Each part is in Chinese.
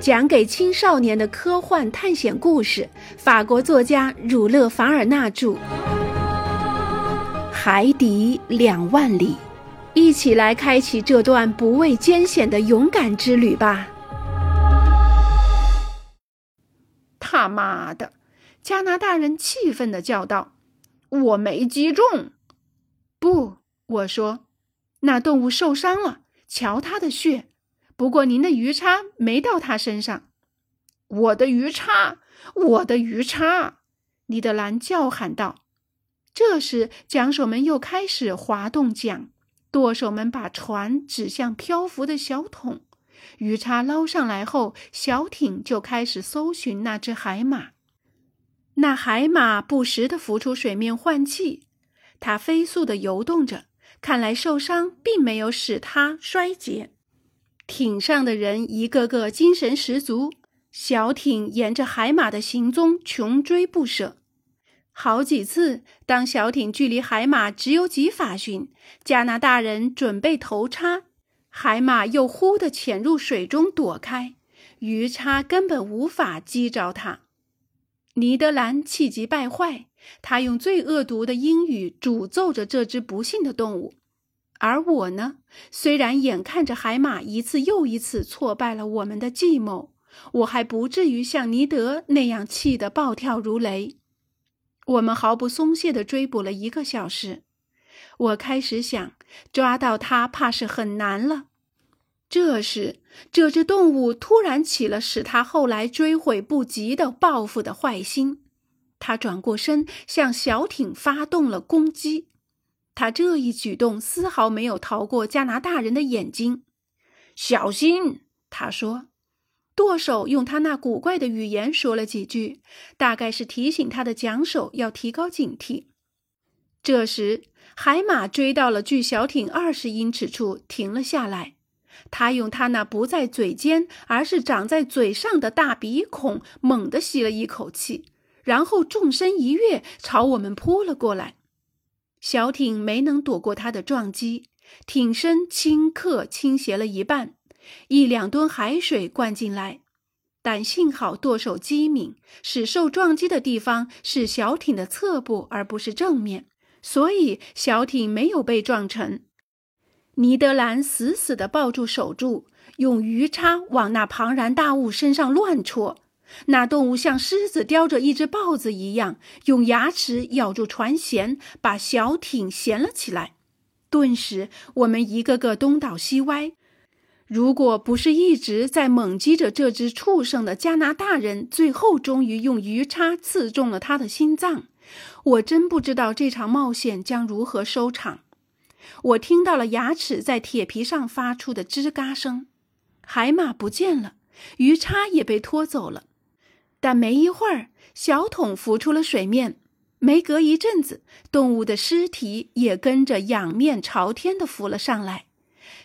讲给青少年的科幻探险故事，法国作家儒勒·凡尔纳著，《海底两万里》，一起来开启这段不畏艰险的勇敢之旅吧！他妈的！加拿大人气愤地叫道：“我没击中！”不，我说，那动物受伤了，瞧它的血。不过您的鱼叉没到他身上，我的鱼叉，我的鱼叉！尼德兰叫喊道。这时，桨手们又开始滑动桨，舵手们把船指向漂浮的小桶。鱼叉捞上来后，小艇就开始搜寻那只海马。那海马不时地浮出水面换气，它飞速地游动着，看来受伤并没有使它衰竭。艇上的人一个个精神十足，小艇沿着海马的行踪穷追不舍。好几次，当小艇距离海马只有几法寻，加拿大人准备投叉，海马又忽地潜入水中躲开，鱼叉根本无法击着它。尼德兰气急败坏，他用最恶毒的英语诅咒着这只不幸的动物。而我呢？虽然眼看着海马一次又一次挫败了我们的计谋，我还不至于像尼德那样气得暴跳如雷。我们毫不松懈地追捕了一个小时。我开始想，抓到它怕是很难了。这时，这只动物突然起了使它后来追悔不及的报复的坏心，它转过身向小艇发动了攻击。他这一举动丝毫没有逃过加拿大人的眼睛。小心，他说。舵手用他那古怪的语言说了几句，大概是提醒他的桨手要提高警惕。这时，海马追到了距小艇二十英尺处，停了下来。他用他那不在嘴尖，而是长在嘴上的大鼻孔猛地吸了一口气，然后纵身一跃，朝我们扑了过来。小艇没能躲过他的撞击，艇身顷刻倾斜了一半，一两吨海水灌进来。但幸好舵手机敏，使受撞击的地方是小艇的侧部，而不是正面，所以小艇没有被撞沉。尼德兰死死地抱住手柱，用鱼叉往那庞然大物身上乱戳。那动物像狮子叼着一只豹子一样，用牙齿咬住船舷，把小艇衔了起来。顿时，我们一个个东倒西歪。如果不是一直在猛击着这只畜生的加拿大人，最后终于用鱼叉刺中了他的心脏，我真不知道这场冒险将如何收场。我听到了牙齿在铁皮上发出的吱嘎声，海马不见了，鱼叉也被拖走了。但没一会儿，小桶浮出了水面。没隔一阵子，动物的尸体也跟着仰面朝天的浮了上来。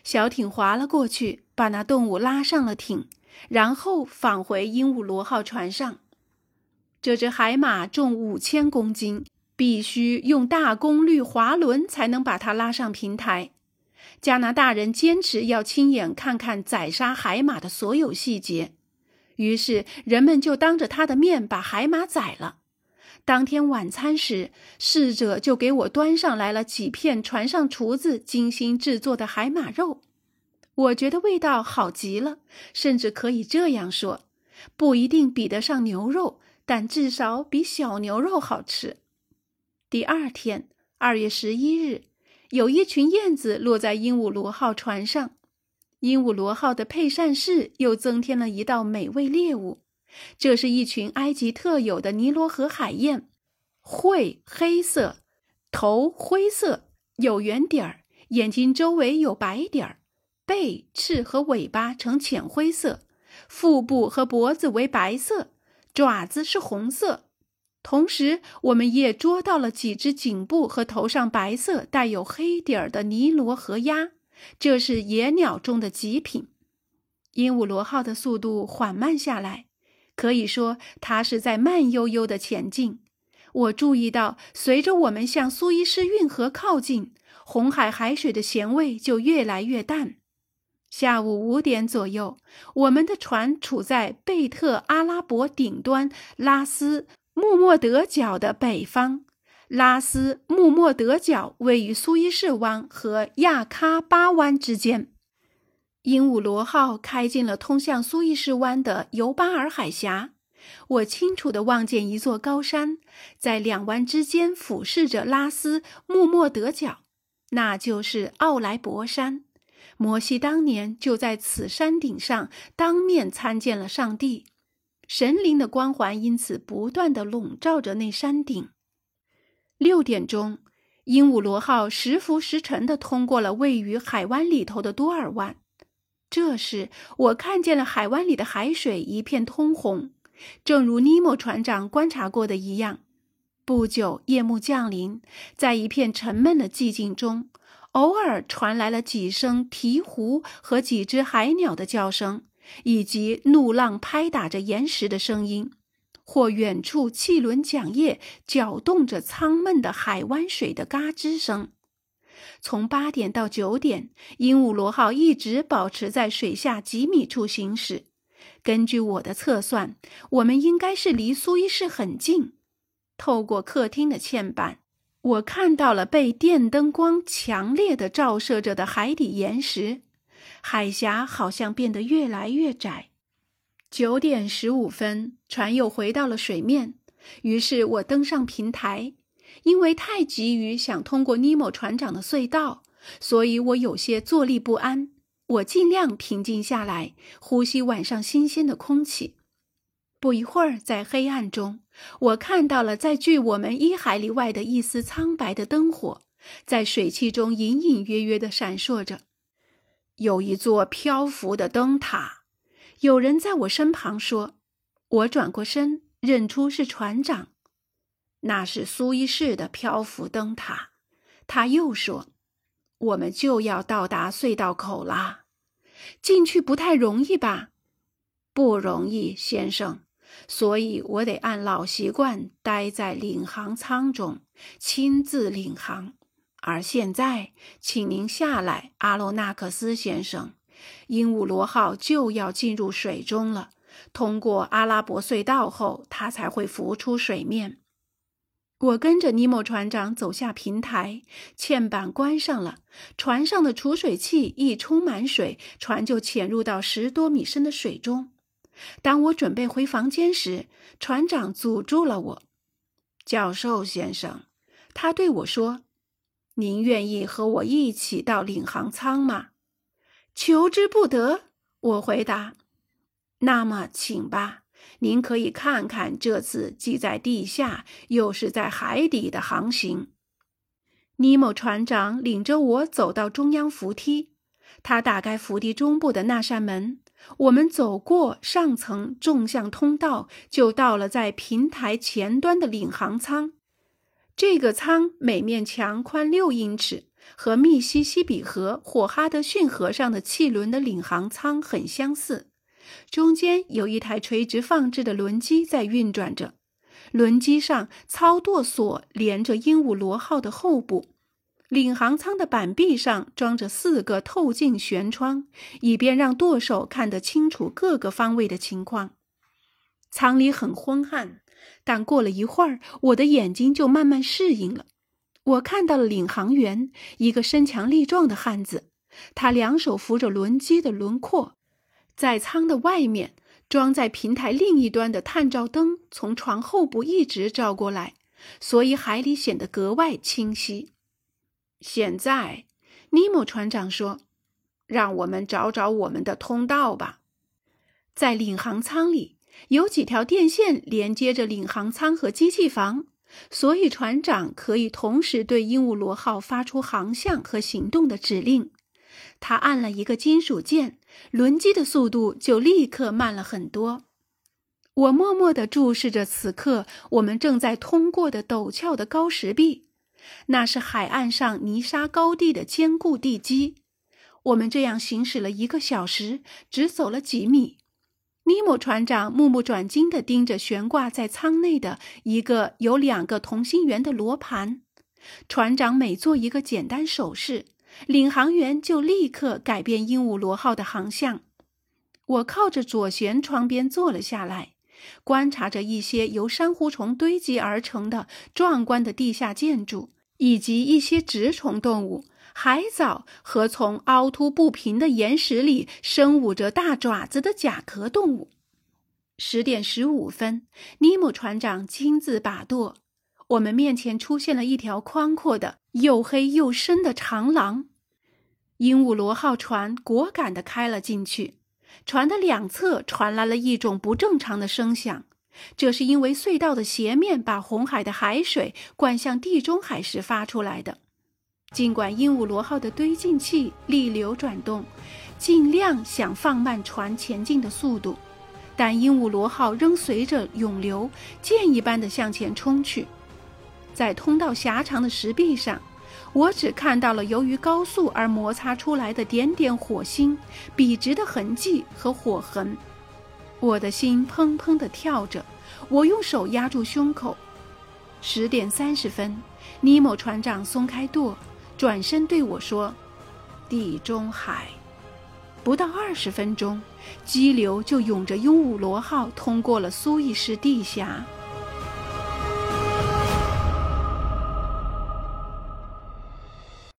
小艇划了过去，把那动物拉上了艇，然后返回鹦鹉螺号船上。这只海马重五千公斤，必须用大功率滑轮才能把它拉上平台。加拿大人坚持要亲眼看看宰杀海马的所有细节。于是人们就当着他的面把海马宰了。当天晚餐时，侍者就给我端上来了几片船上厨子精心制作的海马肉。我觉得味道好极了，甚至可以这样说：不一定比得上牛肉，但至少比小牛肉好吃。第二天，二月十一日，有一群燕子落在鹦鹉螺号船上。鹦鹉螺号的配膳室又增添了一道美味猎物，这是一群埃及特有的尼罗河海燕，喙黑色，头灰色，有圆点儿，眼睛周围有白点儿，背、翅和尾巴呈浅灰色，腹部和脖子为白色，爪子是红色。同时，我们也捉到了几只颈部和头上白色带有黑点儿的尼罗河鸭。这是野鸟中的极品。鹦鹉螺号的速度缓慢下来，可以说它是在慢悠悠的前进。我注意到，随着我们向苏伊士运河靠近，红海海水的咸味就越来越淡。下午五点左右，我们的船处在贝特阿拉伯顶端拉斯穆默德角的北方。拉斯穆默德角位于苏伊士湾和亚喀巴湾之间。鹦鹉螺号开进了通向苏伊士湾的尤巴尔海峡。我清楚地望见一座高山在两湾之间俯视着拉斯穆默德角，那就是奥莱博山。摩西当年就在此山顶上当面参见了上帝，神灵的光环因此不断地笼罩着那山顶。六点钟，鹦鹉螺号时浮时沉地通过了位于海湾里头的多尔湾。这时，我看见了海湾里的海水一片通红，正如尼莫船长观察过的一样。不久，夜幕降临，在一片沉闷的寂静中。偶尔传来了几声鹈鹕和几只海鸟的叫声，以及怒浪拍打着岩石的声音，或远处汽轮桨叶搅动着舱闷的海湾水的嘎吱声。从八点到九点，鹦鹉螺号一直保持在水下几米处行驶。根据我的测算，我们应该是离苏伊士很近。透过客厅的嵌板。我看到了被电灯光强烈的照射着的海底岩石，海峡好像变得越来越窄。九点十五分，船又回到了水面，于是我登上平台。因为太急于想通过尼莫船长的隧道，所以我有些坐立不安。我尽量平静下来，呼吸晚上新鲜的空气。不一会儿，在黑暗中。我看到了，在距我们一海里外的一丝苍白的灯火，在水汽中隐隐约约地闪烁着。有一座漂浮的灯塔。有人在我身旁说：“我转过身，认出是船长。那是苏伊士的漂浮灯塔。”他又说：“我们就要到达隧道口啦，进去不太容易吧？不容易，先生。”所以我得按老习惯待在领航舱中，亲自领航。而现在，请您下来，阿罗纳克斯先生。鹦鹉螺号就要进入水中了。通过阿拉伯隧道后，它才会浮出水面。我跟着尼莫船长走下平台，嵌板关上了。船上的储水器一充满水，船就潜入到十多米深的水中。当我准备回房间时，船长阻住了我。教授先生，他对我说：“您愿意和我一起到领航舱吗？”“求之不得。”我回答。“那么，请吧。您可以看看这次既在地下又是在海底的航行。”尼莫船长领着我走到中央扶梯，他打开扶梯中部的那扇门。我们走过上层纵向通道，就到了在平台前端的领航舱。这个舱每面墙宽六英尺，和密西西比河或哈德逊河上的汽轮的领航舱很相似。中间有一台垂直放置的轮机在运转着，轮机上操舵索连着鹦鹉螺号的后部。领航舱的板壁上装着四个透镜舷窗，以便让舵手看得清楚各个方位的情况。舱里很昏暗，但过了一会儿，我的眼睛就慢慢适应了。我看到了领航员，一个身强力壮的汉子，他两手扶着轮机的轮廓，在舱的外面装在平台另一端的探照灯从床后部一直照过来，所以海里显得格外清晰。现在，尼莫船长说：“让我们找找我们的通道吧。”在领航舱里有几条电线连接着领航舱和机器房，所以船长可以同时对鹦鹉螺号发出航向和行动的指令。他按了一个金属键，轮机的速度就立刻慢了很多。我默默地注视着此刻我们正在通过的陡峭的高石壁。那是海岸上泥沙高地的坚固地基。我们这样行驶了一个小时，只走了几米。尼莫船长目不转睛地盯着悬挂在舱内的一个有两个同心圆的罗盘。船长每做一个简单手势，领航员就立刻改变鹦鹉螺号的航向。我靠着左舷窗边坐了下来，观察着一些由珊瑚虫堆积而成的壮观的地下建筑，以及一些植虫动物、海藻和从凹凸不平的岩石里伸舞着大爪子的甲壳动物。十点十五分，尼姆船长亲自把舵，我们面前出现了一条宽阔的、又黑又深的长廊。鹦鹉螺号船果敢地开了进去。船的两侧传来了一种不正常的声响，这是因为隧道的斜面把红海的海水灌向地中海时发出来的。尽管鹦鹉螺号的推进器逆流转动，尽量想放慢船前进的速度，但鹦鹉螺号仍随着涌流箭一般的向前冲去。在通道狭长的石壁上。我只看到了由于高速而摩擦出来的点点火星、笔直的痕迹和火痕，我的心砰砰地跳着。我用手压住胸口。十点三十分，尼莫船长松开舵，转身对我说：“地中海。”不到二十分钟，激流就涌着鹦鹉螺号通过了苏伊士地峡。